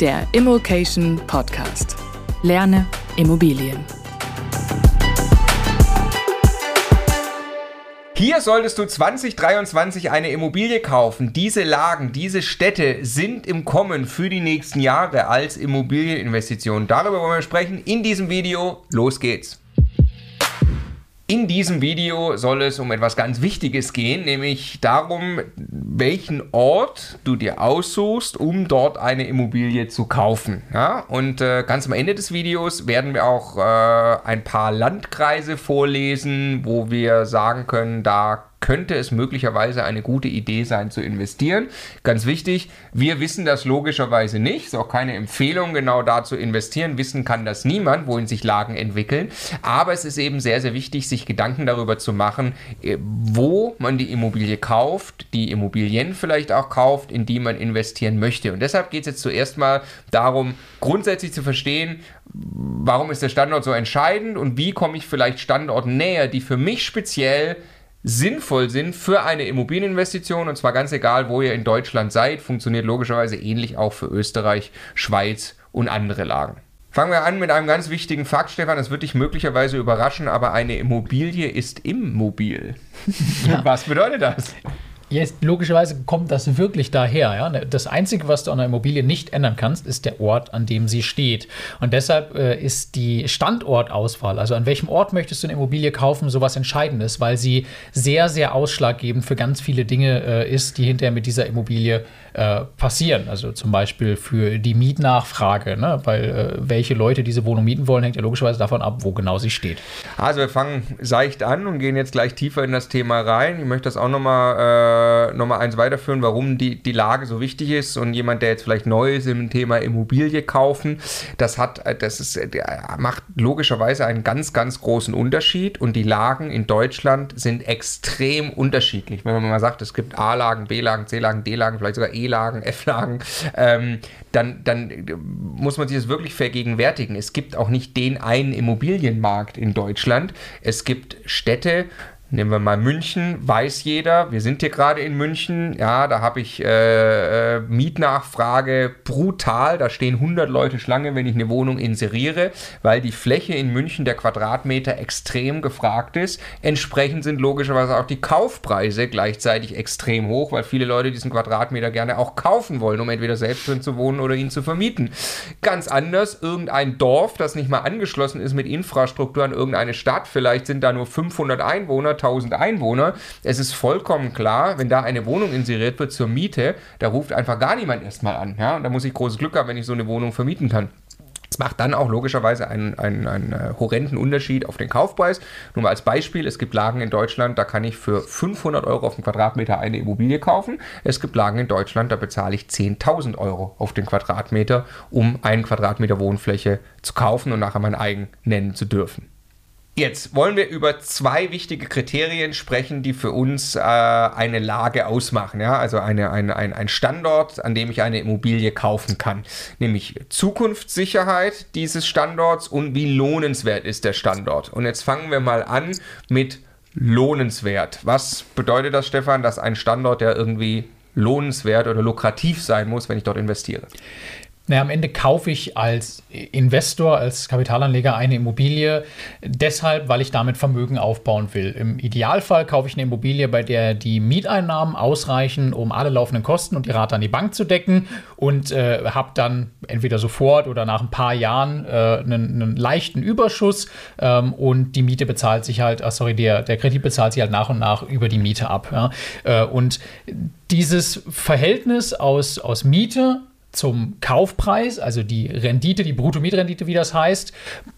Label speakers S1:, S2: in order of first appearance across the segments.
S1: Der Immokation Podcast. Lerne Immobilien.
S2: Hier solltest du 2023 eine Immobilie kaufen. Diese Lagen, diese Städte sind im Kommen für die nächsten Jahre als Immobilieninvestition. Darüber wollen wir sprechen in diesem Video. Los geht's. In diesem Video soll es um etwas ganz Wichtiges gehen, nämlich darum, welchen Ort du dir aussuchst, um dort eine Immobilie zu kaufen. Ja? Und äh, ganz am Ende des Videos werden wir auch äh, ein paar Landkreise vorlesen, wo wir sagen können, da könnte es möglicherweise eine gute Idee sein zu investieren. Ganz wichtig, wir wissen das logischerweise nicht, ist auch keine Empfehlung, genau da zu investieren. Wissen kann das niemand, wohin sich Lagen entwickeln. Aber es ist eben sehr, sehr wichtig, sich Gedanken darüber zu machen, äh, wo man die Immobilie kauft, die Immobilien vielleicht auch kauft, in die man investieren möchte. Und deshalb geht es jetzt zuerst mal darum, grundsätzlich zu verstehen, warum ist der Standort so entscheidend und wie komme ich vielleicht Standorten näher, die für mich speziell sinnvoll sind für eine Immobilieninvestition und zwar ganz egal, wo ihr in Deutschland seid, funktioniert logischerweise ähnlich auch für Österreich, Schweiz und andere Lagen. Fangen wir an mit einem ganz wichtigen Fakt, Stefan. Das wird dich möglicherweise überraschen, aber eine Immobilie ist immobil. Ja. Was bedeutet das?
S3: Jetzt, logischerweise kommt das wirklich daher. Ja? Das Einzige, was du an einer Immobilie nicht ändern kannst, ist der Ort, an dem sie steht. Und deshalb äh, ist die Standortauswahl, also an welchem Ort möchtest du eine Immobilie kaufen, sowas Entscheidendes, weil sie sehr, sehr ausschlaggebend für ganz viele Dinge äh, ist, die hinterher mit dieser Immobilie äh, passieren. Also zum Beispiel für die Mietnachfrage, ne? weil äh, welche Leute diese Wohnung mieten wollen, hängt ja logischerweise davon ab, wo genau sie steht.
S2: Also wir fangen seicht an und gehen jetzt gleich tiefer in das Thema rein. Ich möchte das auch nochmal äh, noch eins weiterführen, warum die, die Lage so wichtig ist und jemand, der jetzt vielleicht neu ist im Thema Immobilie kaufen, das hat, das ist, macht logischerweise einen ganz, ganz großen Unterschied und die Lagen in Deutschland sind extrem unterschiedlich. Wenn man mal sagt, es gibt A-Lagen, B-Lagen, C-Lagen, D-Lagen, vielleicht sogar E-Lagen, F-Lagen, ähm, dann, dann muss man sich das wirklich vergegenwärtigen. Es gibt auch nicht den einen Immobilienmarkt in Deutschland. Es gibt Städte, Nehmen wir mal München, weiß jeder, wir sind hier gerade in München, ja, da habe ich äh, äh, Mietnachfrage brutal, da stehen 100 Leute Schlange, wenn ich eine Wohnung inseriere, weil die Fläche in München, der Quadratmeter, extrem gefragt ist. Entsprechend sind logischerweise auch die Kaufpreise gleichzeitig extrem hoch, weil viele Leute diesen Quadratmeter gerne auch kaufen wollen, um entweder selbst drin zu wohnen oder ihn zu vermieten. Ganz anders, irgendein Dorf, das nicht mal angeschlossen ist mit Infrastruktur an irgendeine Stadt, vielleicht sind da nur 500 Einwohner, 1000 Einwohner. Es ist vollkommen klar, wenn da eine Wohnung inseriert wird zur Miete, da ruft einfach gar niemand erstmal an. Ja? Und da muss ich großes Glück haben, wenn ich so eine Wohnung vermieten kann. Es macht dann auch logischerweise einen, einen, einen äh, horrenden Unterschied auf den Kaufpreis. Nur mal als Beispiel, es gibt Lagen in Deutschland, da kann ich für 500 Euro auf den Quadratmeter eine Immobilie kaufen. Es gibt Lagen in Deutschland, da bezahle ich 10.000 Euro auf den Quadratmeter, um einen Quadratmeter Wohnfläche zu kaufen und nachher mein eigen nennen zu dürfen. Jetzt wollen wir über zwei wichtige Kriterien sprechen, die für uns äh, eine Lage ausmachen. Ja? Also eine, eine, ein, ein Standort, an dem ich eine Immobilie kaufen kann. Nämlich Zukunftssicherheit dieses Standorts und wie lohnenswert ist der Standort. Und jetzt fangen wir mal an mit lohnenswert. Was bedeutet das, Stefan, dass ein Standort, der irgendwie lohnenswert oder lukrativ sein muss, wenn ich dort investiere?
S3: Naja, am Ende kaufe ich als Investor, als Kapitalanleger eine Immobilie deshalb, weil ich damit Vermögen aufbauen will. Im Idealfall kaufe ich eine Immobilie, bei der die Mieteinnahmen ausreichen, um alle laufenden Kosten und die Rate an die Bank zu decken und äh, habe dann entweder sofort oder nach ein paar Jahren äh, einen, einen, leichten Überschuss ähm, und die Miete bezahlt sich halt, ah, sorry, der, der Kredit bezahlt sich halt nach und nach über die Miete ab. Ja? Äh, und dieses Verhältnis aus, aus Miete zum Kaufpreis, also die Rendite, die Bruttomietrendite, wie das heißt,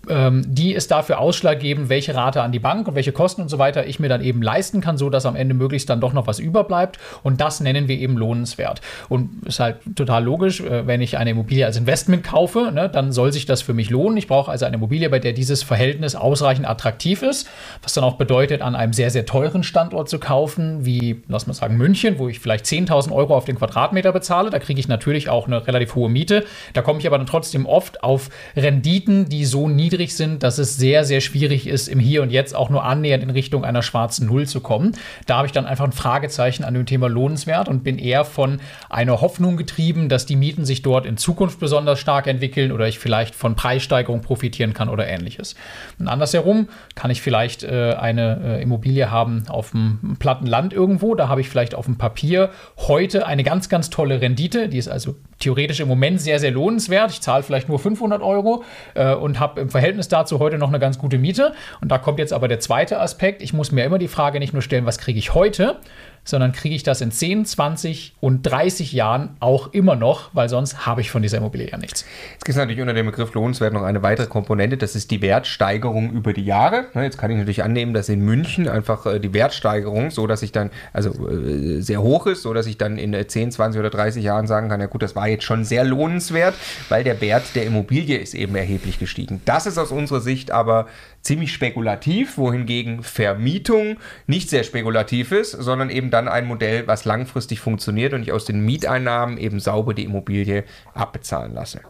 S3: ähm, die ist dafür ausschlaggebend, welche Rate an die Bank und welche Kosten und so weiter ich mir dann eben leisten kann, so dass am Ende möglichst dann doch noch was überbleibt. Und das nennen wir eben lohnenswert. Und ist halt total logisch, äh, wenn ich eine Immobilie als Investment kaufe, ne, dann soll sich das für mich lohnen. Ich brauche also eine Immobilie, bei der dieses Verhältnis ausreichend attraktiv ist, was dann auch bedeutet, an einem sehr, sehr teuren Standort zu kaufen, wie, lass mal sagen, München, wo ich vielleicht 10.000 Euro auf den Quadratmeter bezahle. Da kriege ich natürlich auch eine relativ hohe Miete. Da komme ich aber dann trotzdem oft auf Renditen, die so niedrig sind, dass es sehr, sehr schwierig ist, im Hier und Jetzt auch nur annähernd in Richtung einer schwarzen Null zu kommen. Da habe ich dann einfach ein Fragezeichen an dem Thema lohnenswert und bin eher von einer Hoffnung getrieben, dass die Mieten sich dort in Zukunft besonders stark entwickeln oder ich vielleicht von Preissteigerung profitieren kann oder ähnliches. Und andersherum kann ich vielleicht äh, eine äh, Immobilie haben auf dem platten Land irgendwo. Da habe ich vielleicht auf dem Papier heute eine ganz, ganz tolle Rendite. Die ist also theoretisch im Moment sehr, sehr lohnenswert. Ich zahle vielleicht nur 500 Euro äh, und habe im Verhältnis dazu heute noch eine ganz gute Miete. Und da kommt jetzt aber der zweite Aspekt. Ich muss mir immer die Frage nicht nur stellen, was kriege ich heute, sondern kriege ich das in 10, 20 und 30 Jahren auch immer noch, weil sonst habe ich von dieser Immobilie ja nichts.
S2: Jetzt gibt es natürlich unter dem Begriff lohnenswert noch eine weitere Komponente, das ist die Wertsteigerung über die Jahre. Jetzt kann ich natürlich annehmen, dass in München einfach äh, die Wertsteigerung, so dass ich dann, also äh, sehr hoch ist, so dass ich dann in 10, 20 oder 30 Jahren sagen kann, ja gut, das war jetzt schon sehr lohnenswert, weil der Wert der Immobilie ist eben erheblich gestiegen. Das ist aus unserer Sicht aber ziemlich spekulativ, wohingegen Vermietung nicht sehr spekulativ ist, sondern eben dann ein Modell, was langfristig funktioniert und ich aus den Mieteinnahmen eben sauber die Immobilie abbezahlen lasse.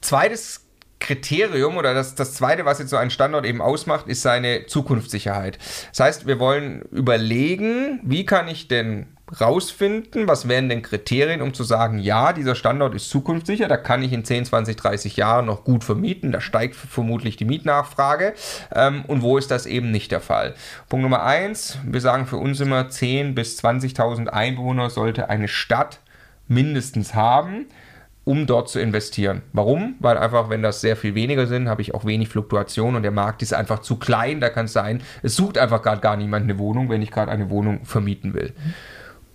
S2: Zweites Kriterium oder das, das zweite, was jetzt so einen Standort eben ausmacht, ist seine Zukunftssicherheit. Das heißt, wir wollen überlegen, wie kann ich denn rausfinden, was wären denn Kriterien, um zu sagen, ja, dieser Standort ist zukunftssicher, da kann ich in 10, 20, 30 Jahren noch gut vermieten, da steigt vermutlich die Mietnachfrage ähm, und wo ist das eben nicht der Fall. Punkt Nummer eins, wir sagen für uns immer 10 bis 20.000 Einwohner sollte eine Stadt mindestens haben um dort zu investieren. Warum? Weil einfach, wenn das sehr viel weniger sind, habe ich auch wenig Fluktuation und der Markt ist einfach zu klein. Da kann es sein, es sucht einfach gerade gar niemand eine Wohnung, wenn ich gerade eine Wohnung vermieten will. Mhm.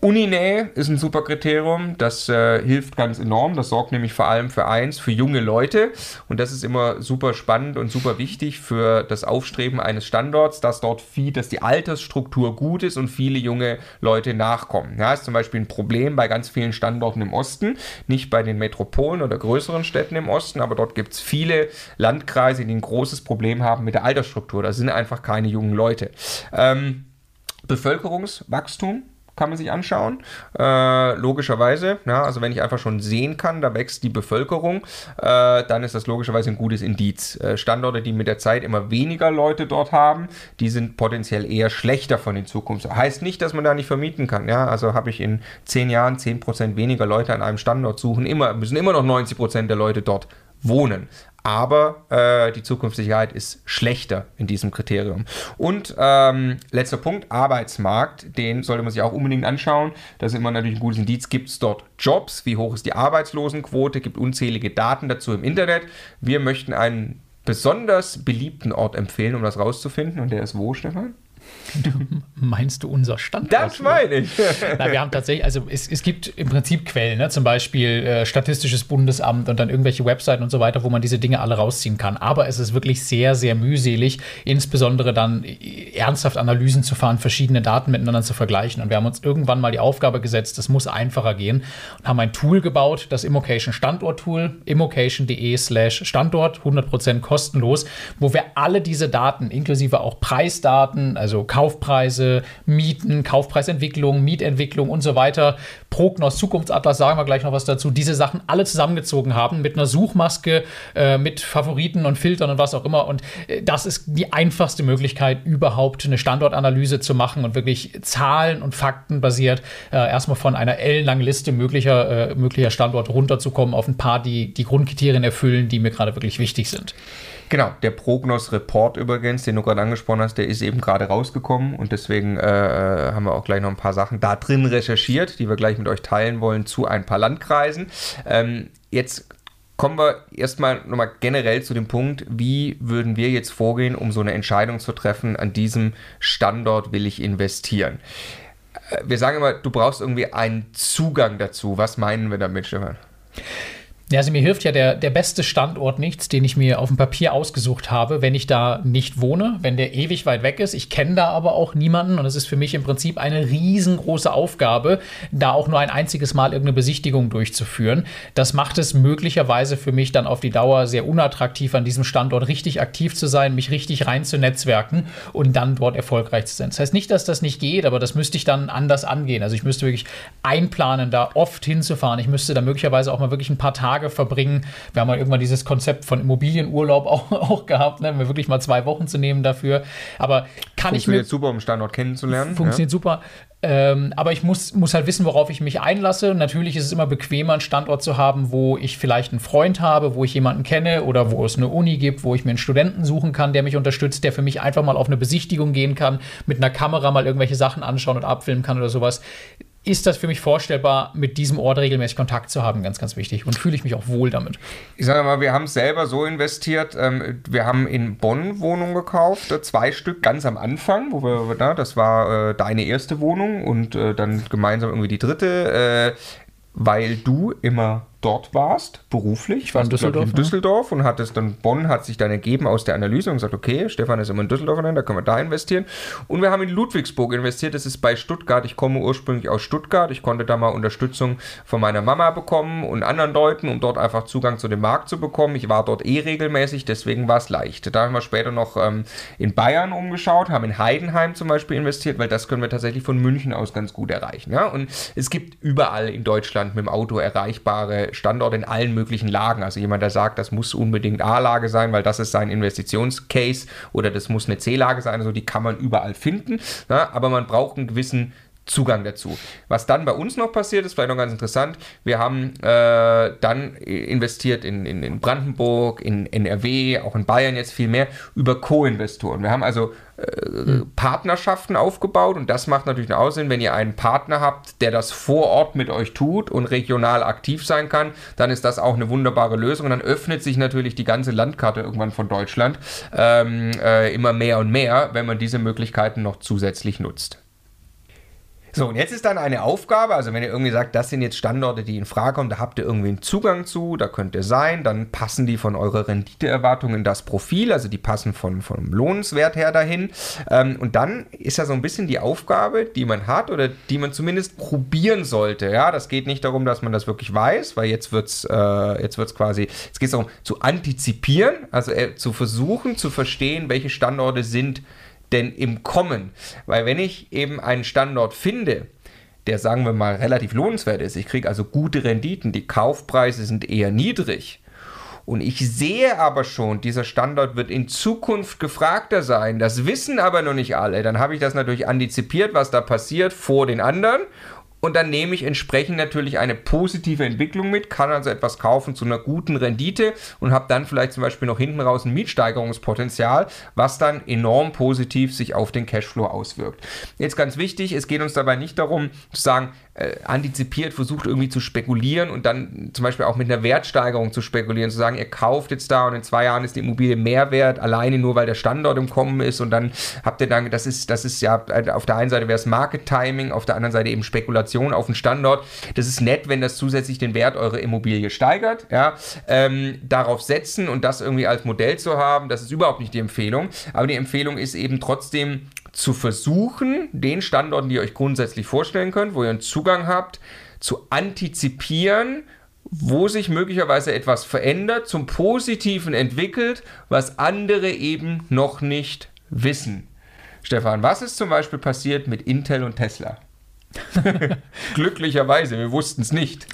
S2: Uninähe ist ein super Kriterium, das äh, hilft ganz enorm. Das sorgt nämlich vor allem für eins, für junge Leute. Und das ist immer super spannend und super wichtig für das Aufstreben eines Standorts, dass dort viel, dass die Altersstruktur gut ist und viele junge Leute nachkommen. Ja, ist zum Beispiel ein Problem bei ganz vielen Standorten im Osten, nicht bei den Metropolen oder größeren Städten im Osten, aber dort gibt es viele Landkreise, die ein großes Problem haben mit der Altersstruktur. Da sind einfach keine jungen Leute. Ähm, Bevölkerungswachstum kann man sich anschauen. Äh, logischerweise, ja, also wenn ich einfach schon sehen kann, da wächst die Bevölkerung, äh, dann ist das logischerweise ein gutes Indiz. Äh, Standorte, die mit der Zeit immer weniger Leute dort haben, die sind potenziell eher schlechter von den Zukunft. Heißt nicht, dass man da nicht vermieten kann. Ja, also habe ich in zehn Jahren 10% weniger Leute an einem Standort suchen, immer, müssen immer noch 90% der Leute dort wohnen aber äh, die Zukunftssicherheit ist schlechter in diesem Kriterium. Und ähm, letzter Punkt, Arbeitsmarkt, den sollte man sich auch unbedingt anschauen. Das ist immer natürlich ein gutes Indiz. Gibt es dort Jobs? Wie hoch ist die Arbeitslosenquote? Gibt unzählige Daten dazu im Internet. Wir möchten einen besonders beliebten Ort empfehlen, um das rauszufinden. Und der ist wo, Stefan?
S3: Meinst du unser Standort?
S2: Das meine ich.
S3: Na, wir haben tatsächlich, also es, es gibt im Prinzip Quellen, ne? zum Beispiel äh, Statistisches Bundesamt und dann irgendwelche Webseiten und so weiter, wo man diese Dinge alle rausziehen kann. Aber es ist wirklich sehr, sehr mühselig, insbesondere dann äh, ernsthaft Analysen zu fahren, verschiedene Daten miteinander zu vergleichen. Und wir haben uns irgendwann mal die Aufgabe gesetzt, das muss einfacher gehen und haben ein Tool gebaut, das Immocation Standort Tool, immocation.de slash Standort, 100% kostenlos, wo wir alle diese Daten, inklusive auch Preisdaten, also Kaufpreise, Mieten, Kaufpreisentwicklung, Mietentwicklung und so weiter, Prognos, Zukunftsatlas, sagen wir gleich noch was dazu, diese Sachen alle zusammengezogen haben mit einer Suchmaske, äh, mit Favoriten und Filtern und was auch immer. Und äh, das ist die einfachste Möglichkeit, überhaupt eine Standortanalyse zu machen und wirklich Zahlen und Fakten basiert äh, erstmal von einer ellenlangen Liste möglicher, äh, möglicher Standorte runterzukommen auf ein paar, die die Grundkriterien erfüllen, die mir gerade wirklich wichtig sind.
S2: Genau, der Prognos-Report übrigens, den du gerade angesprochen hast, der ist eben gerade rausgekommen und deswegen äh, haben wir auch gleich noch ein paar Sachen da drin recherchiert, die wir gleich mit euch teilen wollen zu ein paar Landkreisen. Ähm, jetzt kommen wir erstmal nochmal generell zu dem Punkt, wie würden wir jetzt vorgehen, um so eine Entscheidung zu treffen, an diesem Standort will ich investieren. Äh, wir sagen immer, du brauchst irgendwie einen Zugang dazu. Was meinen wir damit, Stefan?
S3: Ja, also mir hilft ja der, der beste Standort nichts, den ich mir auf dem Papier ausgesucht habe, wenn ich da nicht wohne, wenn der ewig weit weg ist. Ich kenne da aber auch niemanden und es ist für mich im Prinzip eine riesengroße Aufgabe, da auch nur ein einziges Mal irgendeine Besichtigung durchzuführen. Das macht es möglicherweise für mich dann auf die Dauer sehr unattraktiv, an diesem Standort richtig aktiv zu sein, mich richtig rein zu netzwerken und dann dort erfolgreich zu sein. Das heißt nicht, dass das nicht geht, aber das müsste ich dann anders angehen. Also ich müsste wirklich einplanen, da oft hinzufahren. Ich müsste da möglicherweise auch mal wirklich ein paar Tage Tage verbringen. Wir haben mal irgendwann dieses Konzept von Immobilienurlaub auch, auch gehabt, ne? wir wirklich mal zwei Wochen zu nehmen dafür. Aber kann ich mir.
S2: super, um Standort kennenzulernen.
S3: Funktioniert ja. super. Ähm, aber ich muss, muss halt wissen, worauf ich mich einlasse. Natürlich ist es immer bequemer, einen Standort zu haben, wo ich vielleicht einen Freund habe, wo ich jemanden kenne oder wo es eine Uni gibt, wo ich mir einen Studenten suchen kann, der mich unterstützt, der für mich einfach mal auf eine Besichtigung gehen kann, mit einer Kamera mal irgendwelche Sachen anschauen und abfilmen kann oder sowas ist das für mich vorstellbar, mit diesem Ort regelmäßig Kontakt zu haben, ganz, ganz wichtig. Und fühle ich mich auch wohl damit.
S2: Ich sage mal, wir haben selber so investiert. Ähm, wir haben in Bonn Wohnungen gekauft, äh, zwei Stück ganz am Anfang, wo wir, na, das war äh, deine erste Wohnung und äh, dann gemeinsam irgendwie die dritte, weil du immer dort warst, beruflich.
S3: Ich war in Düsseldorf,
S2: in Düsseldorf und hat es dann, Bonn hat sich dann ergeben aus der Analyse und gesagt, okay, Stefan ist immer in Düsseldorf, da können wir da investieren. Und wir haben in Ludwigsburg investiert, das ist bei Stuttgart. Ich komme ursprünglich aus Stuttgart. Ich konnte da mal Unterstützung von meiner Mama bekommen und anderen Leuten, um dort einfach Zugang zu dem Markt zu bekommen. Ich war dort eh regelmäßig, deswegen war es leicht. Da haben wir später noch ähm, in Bayern umgeschaut, haben in Heidenheim zum Beispiel investiert, weil das können wir tatsächlich von München aus ganz gut erreichen. Ja? Und es gibt überall in Deutschland mit dem Auto erreichbare Standort in allen möglichen Lagen. Also jemand, der sagt, das muss unbedingt A-Lage sein, weil das ist sein Investitionscase oder das muss eine C-Lage sein, also die kann man überall finden. Ja, aber man braucht einen gewissen Zugang dazu. Was dann bei uns noch passiert, ist vielleicht noch ganz interessant. Wir haben äh, dann investiert in, in, in, Brandenburg, in NRW, auch in Bayern jetzt viel mehr über Co-Investoren. Wir haben also äh, mhm. Partnerschaften aufgebaut und das macht natürlich einen Aussehen, wenn ihr einen Partner habt, der das vor Ort mit euch tut und regional aktiv sein kann, dann ist das auch eine wunderbare Lösung und dann öffnet sich natürlich die ganze Landkarte irgendwann von Deutschland ähm, äh, immer mehr und mehr, wenn man diese Möglichkeiten noch zusätzlich nutzt. So, und jetzt ist dann eine Aufgabe, also wenn ihr irgendwie sagt, das sind jetzt Standorte, die in Frage kommen, da habt ihr irgendwie einen Zugang zu, da könnt ihr sein, dann passen die von eurer Renditeerwartung in das Profil, also die passen von, vom Lohnenswert her dahin. Ähm, und dann ist ja so ein bisschen die Aufgabe, die man hat oder die man zumindest probieren sollte. Ja, das geht nicht darum, dass man das wirklich weiß, weil jetzt wird es äh, jetzt wird's quasi, jetzt geht es darum zu antizipieren, also äh, zu versuchen zu verstehen, welche Standorte sind denn im Kommen? Weil wenn ich eben einen Standort finde, der sagen wir mal relativ lohnenswert ist, ich kriege also gute Renditen, die Kaufpreise sind eher niedrig, und ich sehe aber schon, dieser Standort wird in Zukunft gefragter sein. Das wissen aber noch nicht alle. Dann habe ich das natürlich antizipiert, was da passiert vor den anderen und dann nehme ich entsprechend natürlich eine positive Entwicklung mit, kann also etwas kaufen zu einer guten Rendite und habe dann vielleicht zum Beispiel noch hinten raus ein Mietsteigerungspotenzial, was dann enorm positiv sich auf den Cashflow auswirkt. Jetzt ganz wichtig, es geht uns dabei nicht darum zu sagen, äh, antizipiert versucht irgendwie zu spekulieren und dann zum Beispiel auch mit einer Wertsteigerung zu spekulieren, zu sagen, ihr kauft jetzt da und in zwei Jahren ist die Immobilie mehr wert, alleine nur weil der Standort im Kommen ist und dann habt ihr dann, das ist, das ist ja, auf der einen Seite wäre es Market Timing, auf der anderen Seite eben Spekulation auf den Standort. Das ist nett, wenn das zusätzlich den Wert eurer Immobilie steigert, ja, ähm, darauf setzen und das irgendwie als Modell zu haben, das ist überhaupt nicht die Empfehlung, aber die Empfehlung ist eben trotzdem zu versuchen, den Standorten, die ihr euch grundsätzlich vorstellen könnt, wo ihr einen Zugang habt, zu antizipieren, wo sich möglicherweise etwas verändert, zum Positiven entwickelt, was andere eben noch nicht wissen. Stefan, was ist zum Beispiel passiert mit Intel und Tesla? Glücklicherweise, wir wussten es nicht.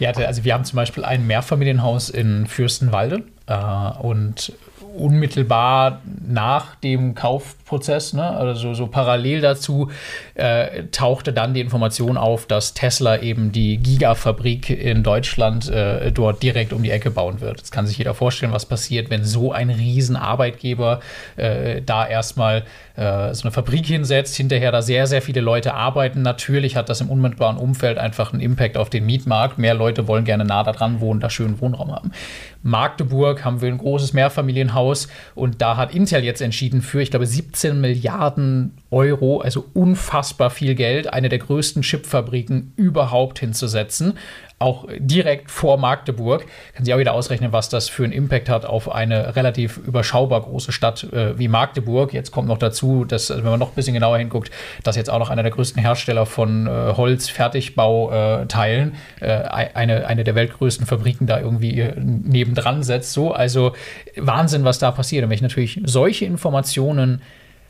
S3: ja, also wir haben zum Beispiel ein Mehrfamilienhaus in Fürstenwalde äh, und unmittelbar nach dem Kaufprozess, ne, also so parallel dazu, äh, tauchte dann die Information auf, dass Tesla eben die Gigafabrik in Deutschland äh, dort direkt um die Ecke bauen wird. Jetzt kann sich jeder vorstellen, was passiert, wenn so ein Riesenarbeitgeber äh, da erstmal äh, so eine Fabrik hinsetzt, hinterher da sehr, sehr viele Leute arbeiten. Natürlich hat das im unmittelbaren Umfeld einfach einen Impact auf den Mietmarkt. Mehr Leute wollen gerne nah da dran wohnen, da schönen Wohnraum haben. Magdeburg haben wir ein großes Mehrfamilienhaus und da hat Intel jetzt entschieden für, ich glaube, 17 Milliarden Euro, also unfassbar viel Geld, eine der größten Chipfabriken überhaupt hinzusetzen auch direkt vor Magdeburg. Kann sich auch wieder ausrechnen, was das für einen Impact hat auf eine relativ überschaubar große Stadt äh, wie Magdeburg. Jetzt kommt noch dazu, dass, also wenn man noch ein bisschen genauer hinguckt, dass jetzt auch noch einer der größten Hersteller von äh, Holz-Fertigbauteilen äh, eine, eine der weltgrößten Fabriken da irgendwie äh, nebendran setzt. So, also Wahnsinn, was da passiert. Und wenn ich natürlich solche Informationen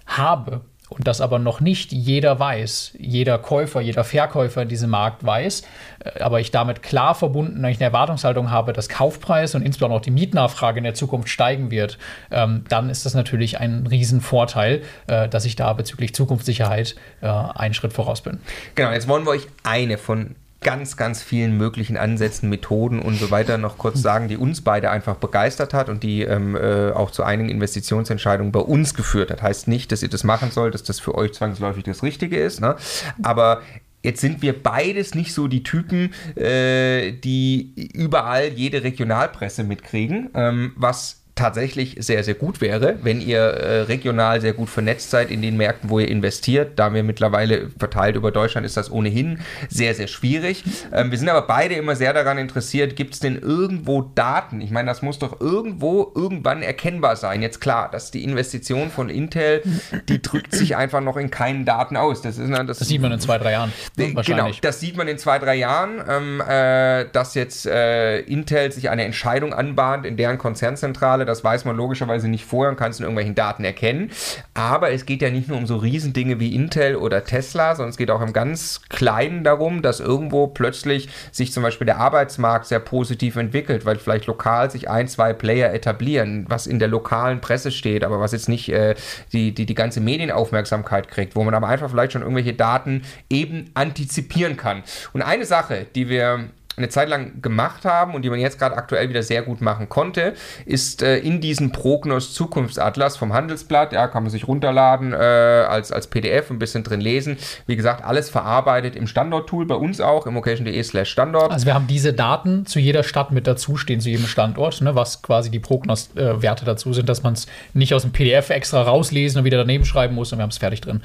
S3: habe, und das aber noch nicht jeder weiß, jeder Käufer, jeder Verkäufer in diesem Markt weiß, äh, aber ich damit klar verbunden, eine Erwartungshaltung habe, dass Kaufpreis und insbesondere auch die Mietnachfrage in der Zukunft steigen wird, ähm, dann ist das natürlich ein Riesenvorteil, äh, dass ich da bezüglich Zukunftssicherheit äh, einen Schritt voraus bin.
S2: Genau, jetzt wollen wir euch eine von ganz, ganz vielen möglichen Ansätzen, Methoden und so weiter noch kurz sagen, die uns beide einfach begeistert hat und die ähm, äh, auch zu einigen Investitionsentscheidungen bei uns geführt hat. Heißt nicht, dass ihr das machen sollt, dass das für euch zwangsläufig das Richtige ist, ne? aber Jetzt sind wir beides nicht so die Typen, äh, die überall jede Regionalpresse mitkriegen, ähm, was tatsächlich sehr, sehr gut wäre, wenn ihr äh, regional sehr gut vernetzt seid in den Märkten, wo ihr investiert. Da wir mittlerweile verteilt über Deutschland ist das ohnehin sehr, sehr schwierig. Ähm, wir sind aber beide immer sehr daran interessiert, gibt es denn irgendwo Daten? Ich meine, das muss doch irgendwo irgendwann erkennbar sein. Jetzt klar, dass die Investition von Intel, die drückt sich einfach noch in keinen Daten aus. Das, ist,
S3: das, das sieht man in zwei, drei Jahren.
S2: Ne, genau, das sieht man in zwei, drei Jahren, ähm, äh, dass jetzt äh, Intel sich eine Entscheidung anbahnt in deren Konzernzentrale, das weiß man logischerweise nicht vorher und kann es in irgendwelchen Daten erkennen. Aber es geht ja nicht nur um so Riesendinge wie Intel oder Tesla, sondern es geht auch im ganz Kleinen darum, dass irgendwo plötzlich sich zum Beispiel der Arbeitsmarkt sehr positiv entwickelt, weil vielleicht lokal sich ein, zwei Player etablieren, was in der lokalen Presse steht, aber was jetzt nicht äh, die, die, die ganze Medienaufmerksamkeit kriegt, wo man aber einfach vielleicht schon irgendwelche Daten eben antizipieren kann. Und eine Sache, die wir eine Zeit lang gemacht haben und die man jetzt gerade aktuell wieder sehr gut machen konnte, ist äh, in diesem Prognos Zukunftsatlas vom Handelsblatt, ja, kann man sich runterladen äh, als, als PDF, ein bisschen drin lesen. Wie gesagt, alles verarbeitet im Standort-Tool, bei uns auch, immocation.de slash Standort.
S3: Also wir haben diese Daten zu jeder Stadt mit dazu stehen, zu jedem Standort, ne, was quasi die Prognos-Werte dazu sind, dass man es nicht aus dem PDF extra rauslesen und wieder daneben schreiben muss und wir haben es fertig drin.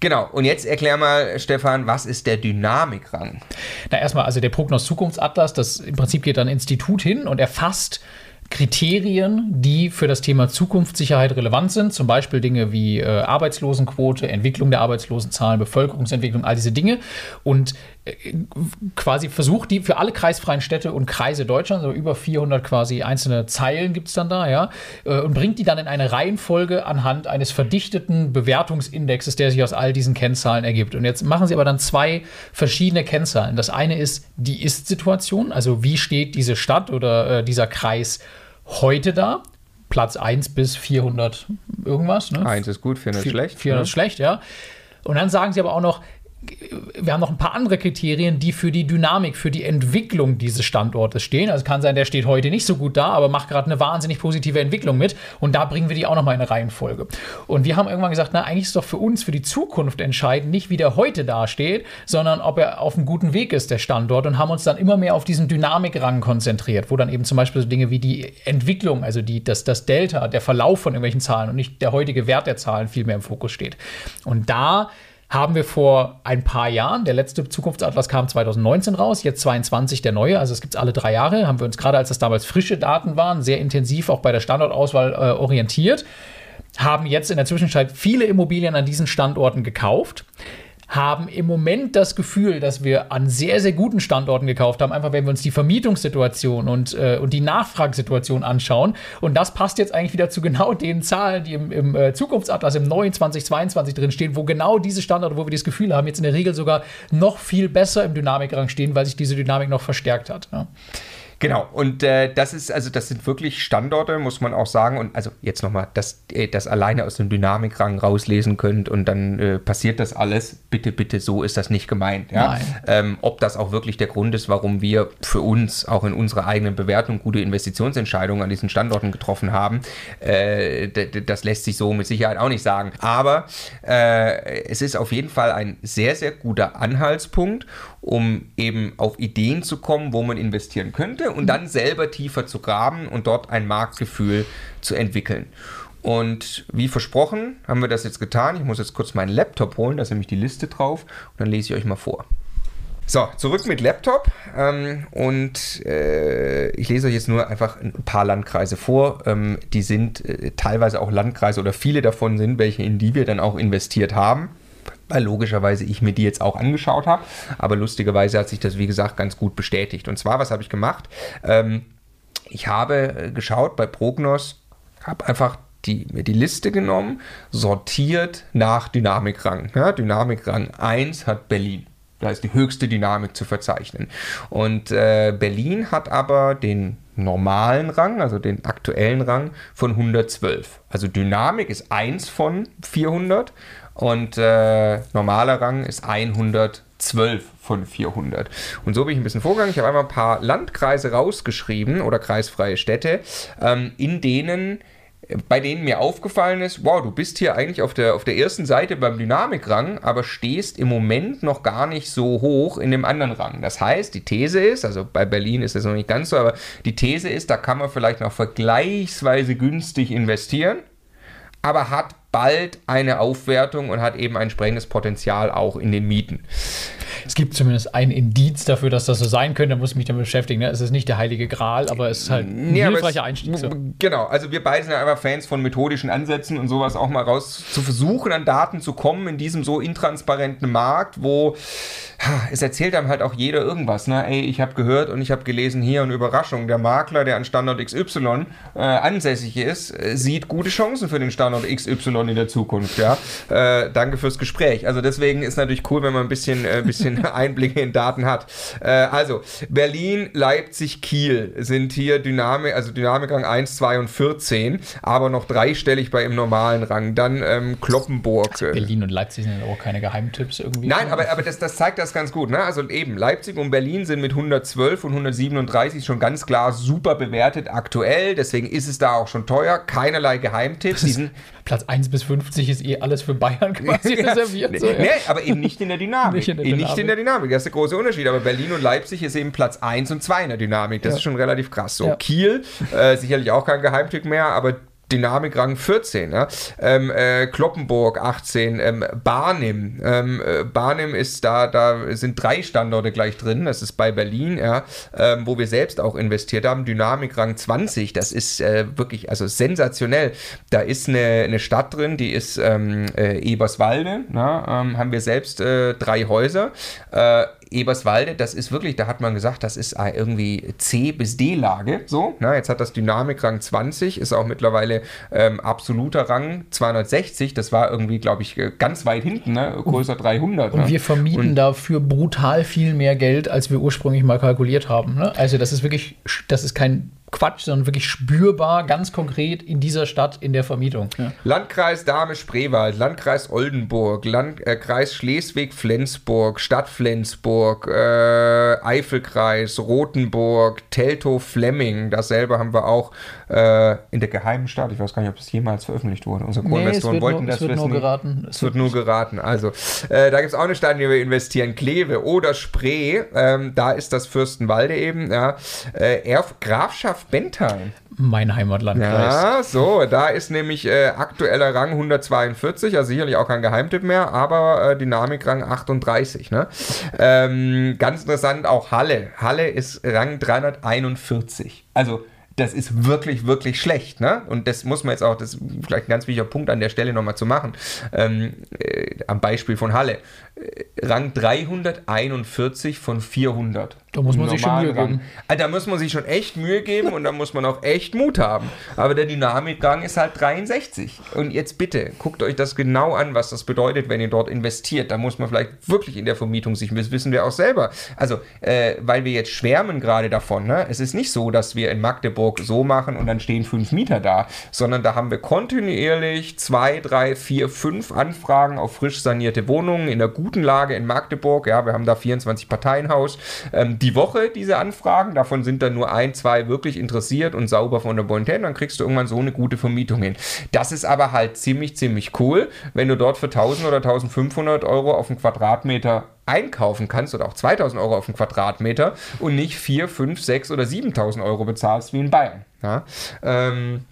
S2: Genau, und jetzt erklär mal, Stefan, was ist der Dynamikrang?
S3: Na, erstmal, also der Prognos Zukunftsatlas Zukunftsatlas, das im Prinzip geht ein Institut hin und erfasst Kriterien, die für das Thema Zukunftssicherheit relevant sind, zum Beispiel Dinge wie äh, Arbeitslosenquote, Entwicklung der Arbeitslosenzahlen, Bevölkerungsentwicklung, all diese Dinge. Und quasi versucht, die für alle kreisfreien Städte und Kreise Deutschlands, also über 400 quasi einzelne Zeilen gibt es dann da, ja, äh, und bringt die dann in eine Reihenfolge anhand eines verdichteten Bewertungsindexes, der sich aus all diesen Kennzahlen ergibt. Und jetzt machen sie aber dann zwei verschiedene Kennzahlen. Das eine ist die Ist-Situation, also wie steht diese Stadt oder äh, dieser Kreis heute da. Platz 1 bis 400 irgendwas. Ne?
S2: 1 ist gut, 400 ist schlecht.
S3: 400 ist schlecht, ja. Und dann sagen sie aber auch noch, wir haben noch ein paar andere Kriterien, die für die Dynamik, für die Entwicklung dieses Standortes stehen. Also kann sein, der steht heute nicht so gut da, aber macht gerade eine wahnsinnig positive Entwicklung mit. Und da bringen wir die auch nochmal in eine Reihenfolge. Und wir haben irgendwann gesagt, na, eigentlich ist doch für uns, für die Zukunft entscheidend, nicht wie der heute dasteht, sondern ob er auf einem guten Weg ist, der Standort. Und haben uns dann immer mehr auf diesen Dynamikrang konzentriert, wo dann eben zum Beispiel so Dinge wie die Entwicklung, also die, das, das Delta, der Verlauf von irgendwelchen Zahlen und nicht der heutige Wert der Zahlen viel mehr im Fokus steht. Und da haben wir vor ein paar Jahren, der letzte Zukunftsatlas kam 2019 raus, jetzt 22 der neue, also es gibt es alle drei Jahre, haben wir uns gerade, als das damals frische Daten waren, sehr intensiv auch bei der Standortauswahl äh, orientiert, haben jetzt in der Zwischenzeit viele Immobilien an diesen Standorten gekauft haben im Moment das Gefühl, dass wir an sehr, sehr guten Standorten gekauft haben, einfach wenn wir uns die Vermietungssituation und, äh, und die Nachfragesituation anschauen. Und das passt jetzt eigentlich wieder zu genau den Zahlen, die im, im äh, Zukunftsatlas im neuen 2022 drin stehen, wo genau diese Standorte, wo wir das Gefühl haben, jetzt in der Regel sogar noch viel besser im Dynamikrang stehen, weil sich diese Dynamik noch verstärkt hat. Ja.
S2: Genau, und äh, das ist, also das sind wirklich Standorte, muss man auch sagen. Und also jetzt nochmal, dass ihr das alleine aus dem Dynamikrang rauslesen könnt und dann äh, passiert das alles. Bitte, bitte, so ist das nicht gemeint. Ja? Ähm, ob das auch wirklich der Grund ist, warum wir für uns auch in unserer eigenen Bewertung gute Investitionsentscheidungen an diesen Standorten getroffen haben, äh, das lässt sich so mit Sicherheit auch nicht sagen. Aber äh, es ist auf jeden Fall ein sehr, sehr guter Anhaltspunkt um eben auf Ideen zu kommen, wo man investieren könnte und dann selber tiefer zu graben und dort ein Marktgefühl zu entwickeln. Und wie versprochen haben wir das jetzt getan. Ich muss jetzt kurz meinen Laptop holen, da ist nämlich die Liste drauf und dann lese ich euch mal vor. So, zurück mit Laptop ähm, und äh, ich lese euch jetzt nur einfach ein paar Landkreise vor. Ähm, die sind äh, teilweise auch Landkreise oder viele davon sind welche, in die wir dann auch investiert haben weil logischerweise ich mir die jetzt auch angeschaut habe. Aber lustigerweise hat sich das, wie gesagt, ganz gut bestätigt. Und zwar, was habe ich gemacht? Ähm, ich habe äh, geschaut bei Prognos, habe einfach die, mir die Liste genommen, sortiert nach Dynamikrang. Ja, Dynamikrang 1 hat Berlin. Da ist die höchste Dynamik zu verzeichnen. Und äh, Berlin hat aber den normalen Rang, also den aktuellen Rang von 112. Also Dynamik ist 1 von 400 und äh, normaler Rang ist 112 von 400. Und so bin ich ein bisschen vorgegangen. Ich habe einmal ein paar Landkreise rausgeschrieben oder kreisfreie Städte, ähm, in denen bei denen mir aufgefallen ist, wow, du bist hier eigentlich auf der, auf der ersten Seite beim Dynamikrang, aber stehst im Moment noch gar nicht so hoch in dem anderen Rang. Das heißt, die These ist, also bei Berlin ist das noch nicht ganz so, aber die These ist, da kann man vielleicht noch vergleichsweise günstig investieren, aber hat bald eine Aufwertung und hat eben ein entsprechendes Potenzial auch in den Mieten.
S3: Es gibt zumindest ein Indiz dafür, dass das so sein könnte. Da muss ich mich damit beschäftigen. Ne? Es ist nicht der heilige Gral, aber es ist halt ein nee, hilfreicher Einstieg. So.
S2: Genau, also wir beide sind ja einfach Fans von methodischen Ansätzen und sowas auch mal raus zu versuchen, an Daten zu kommen in diesem so intransparenten Markt, wo es erzählt einem halt auch jeder irgendwas. Ne? Ey, ich habe gehört und ich habe gelesen hier eine Überraschung. Der Makler, der an Standort XY äh, ansässig ist, äh, sieht gute Chancen für den Standort XY in der Zukunft. Ja? Äh, danke fürs Gespräch. Also deswegen ist natürlich cool, wenn man ein bisschen, äh, bisschen Einblicke in Daten hat. Äh, also Berlin, Leipzig, Kiel sind hier Dynamik, also Dynamikrang 1, 2 und 14, aber noch dreistellig bei im normalen Rang. Dann ähm, Kloppenburg.
S3: Also Berlin und Leipzig sind auch keine Geheimtipps irgendwie.
S2: Nein, aber, aber das, das zeigt das ganz gut. Ne? Also eben, Leipzig und Berlin sind mit 112 und 137 schon ganz klar super bewertet aktuell. Deswegen ist es da auch schon teuer. Keinerlei Geheimtipps.
S3: Platz 1 bis 50 ist eh alles für Bayern quasi ja. reserviert.
S2: Nee, so, ja. nee, aber eben nicht in der Dynamik. nicht, in der Dynamik. nicht in der Dynamik. Das ist der große Unterschied. Aber Berlin und Leipzig ist eben Platz 1 und 2 in der Dynamik. Das ja. ist schon relativ krass. So, Kiel, äh, sicherlich auch kein Geheimtipp mehr, aber Dynamikrang 14, ja? ähm, äh, Kloppenburg 18, ähm, Barnim. Ähm, äh, Barnim ist da, da sind drei Standorte gleich drin. Das ist bei Berlin, ja, ähm, wo wir selbst auch investiert haben. Dynamikrang 20, das ist äh, wirklich also sensationell. Da ist eine, eine Stadt drin, die ist ähm, äh, Eberswalde. Na, ähm, haben wir selbst äh, drei Häuser. Eberswalde, das ist wirklich, da hat man gesagt, das ist äh, irgendwie C bis D-Lage. So, na, jetzt hat das Dynamikrang 20, ist auch mittlerweile ähm, absoluter Rang 260. Das war irgendwie, glaube ich, äh, ganz weit hinten, ne? größer 300.
S3: Und
S2: ne?
S3: wir vermieten
S2: Und-
S3: dafür brutal viel mehr Geld, als wir ursprünglich mal kalkuliert haben. Ne? Also das ist wirklich, das ist kein Quatsch, sondern wirklich spürbar, ganz konkret in dieser Stadt in der Vermietung. Ja.
S2: Landkreis Dahme-Spreewald, Landkreis Oldenburg, Land, äh, Kreis Schleswig-Flensburg, Stadt Flensburg, äh, Eifelkreis, Rothenburg, Teltow-Flemming. Dasselbe haben wir auch äh, in der geheimen Stadt. Ich weiß gar nicht, ob das jemals veröffentlicht wurde. Unsere Co-Investoren wollten das
S3: es wird
S2: wissen.
S3: nur geraten.
S2: Es wird nur geraten. Also, äh, da gibt es auch eine Stadt, in die wir investieren. Kleve oder Spree. Ähm, da ist das Fürstenwalde eben. Ja. Äh, Bentheim.
S3: mein Heimatlandkreis.
S2: Ja, so, da ist nämlich äh, aktueller Rang 142, also sicherlich auch kein Geheimtipp mehr, aber äh, Dynamikrang 38. Ne? Ähm, ganz interessant auch Halle. Halle ist Rang 341. Also das ist wirklich, wirklich schlecht. Ne? Und das muss man jetzt auch, das ist vielleicht ein ganz wichtiger Punkt an der Stelle nochmal zu machen, ähm, äh, am Beispiel von Halle. Rang 341 von 400.
S3: Da muss man sich schon Mühe
S2: Rang.
S3: geben.
S2: Also, da muss man sich schon echt Mühe geben und da muss man auch echt Mut haben. Aber der Dynamikrang ist halt 63. Und jetzt bitte, guckt euch das genau an, was das bedeutet, wenn ihr dort investiert. Da muss man vielleicht wirklich in der Vermietung sich, das wissen wir auch selber. Also, äh, weil wir jetzt schwärmen gerade davon, ne? es ist nicht so, dass wir in Magdeburg so machen und dann stehen fünf Mieter da, sondern da haben wir kontinuierlich zwei, drei, vier, fünf Anfragen auf frisch sanierte Wohnungen in einer guten Lage in Magdeburg. Ja, wir haben da 24 Parteienhaus. Ähm, die Woche diese Anfragen, davon sind dann nur ein, zwei wirklich interessiert und sauber von der Bonität. Dann kriegst du irgendwann so eine gute Vermietung hin. Das ist aber halt ziemlich, ziemlich cool, wenn du dort für 1000 oder 1500 Euro auf einen Quadratmeter einkaufen kannst oder auch 2000 Euro auf einen Quadratmeter und nicht 4, 5, 6 oder 7000 Euro bezahlst wie in Bayern. Ja? Ähm,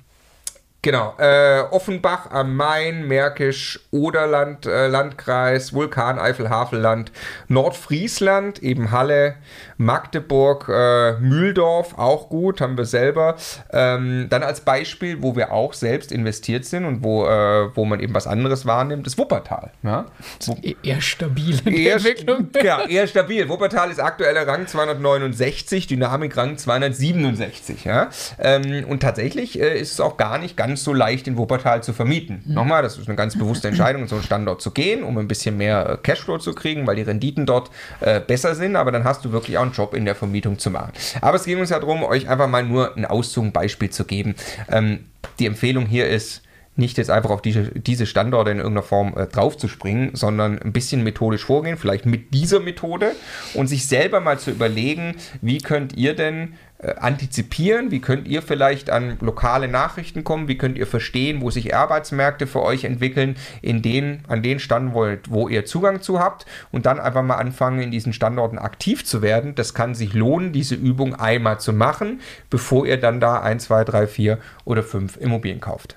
S2: Genau, äh, Offenbach am Main, Märkisch, Oderland, äh, Landkreis, Vulkan, Eifel, Havelland, Nordfriesland, eben Halle, Magdeburg, äh, Mühldorf, auch gut, haben wir selber. Ähm, dann als Beispiel, wo wir auch selbst investiert sind und wo, äh, wo man eben was anderes wahrnimmt, ist Wuppertal. Ja? Wo,
S3: E- Eher stabil in
S2: Eher,
S3: Entwicklung.
S2: ja, eher stabil. Wuppertal ist aktueller Rang 269, Dynamik Rang 267. Ja? Ähm, und tatsächlich äh, ist es auch gar nicht ganz so leicht, in Wuppertal zu vermieten. Nochmal, das ist eine ganz bewusste Entscheidung, in so einen Standort zu gehen, um ein bisschen mehr äh, Cashflow zu kriegen, weil die Renditen dort äh, besser sind, aber dann hast du wirklich auch einen Job in der Vermietung zu machen. Aber es ging uns ja darum, euch einfach mal nur ein Auszug, ein Beispiel zu geben. Ähm, die Empfehlung hier ist, nicht jetzt einfach auf diese, diese Standorte in irgendeiner Form äh, draufzuspringen, sondern ein bisschen methodisch vorgehen, vielleicht mit dieser Methode und sich selber mal zu überlegen, wie könnt ihr denn äh, antizipieren, wie könnt ihr vielleicht an lokale Nachrichten kommen, wie könnt ihr verstehen, wo sich Arbeitsmärkte für euch entwickeln, in den, an den Standorten, wo ihr Zugang zu habt und dann einfach mal anfangen, in diesen Standorten aktiv zu werden. Das kann sich lohnen, diese Übung einmal zu machen, bevor ihr dann da 1, 2, 3, 4 oder 5 Immobilien kauft.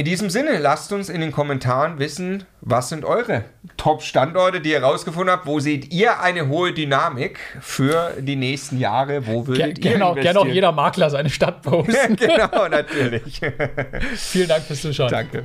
S2: In diesem Sinne, lasst uns in den Kommentaren wissen, was sind eure Top-Standorte, die ihr rausgefunden habt? Wo seht ihr eine hohe Dynamik für die nächsten Jahre? Wo würdet ihr
S3: genau, gerne auch jeder Makler seine Stadt posten.
S2: genau, natürlich.
S3: Vielen Dank fürs Zuschauen.
S2: Danke.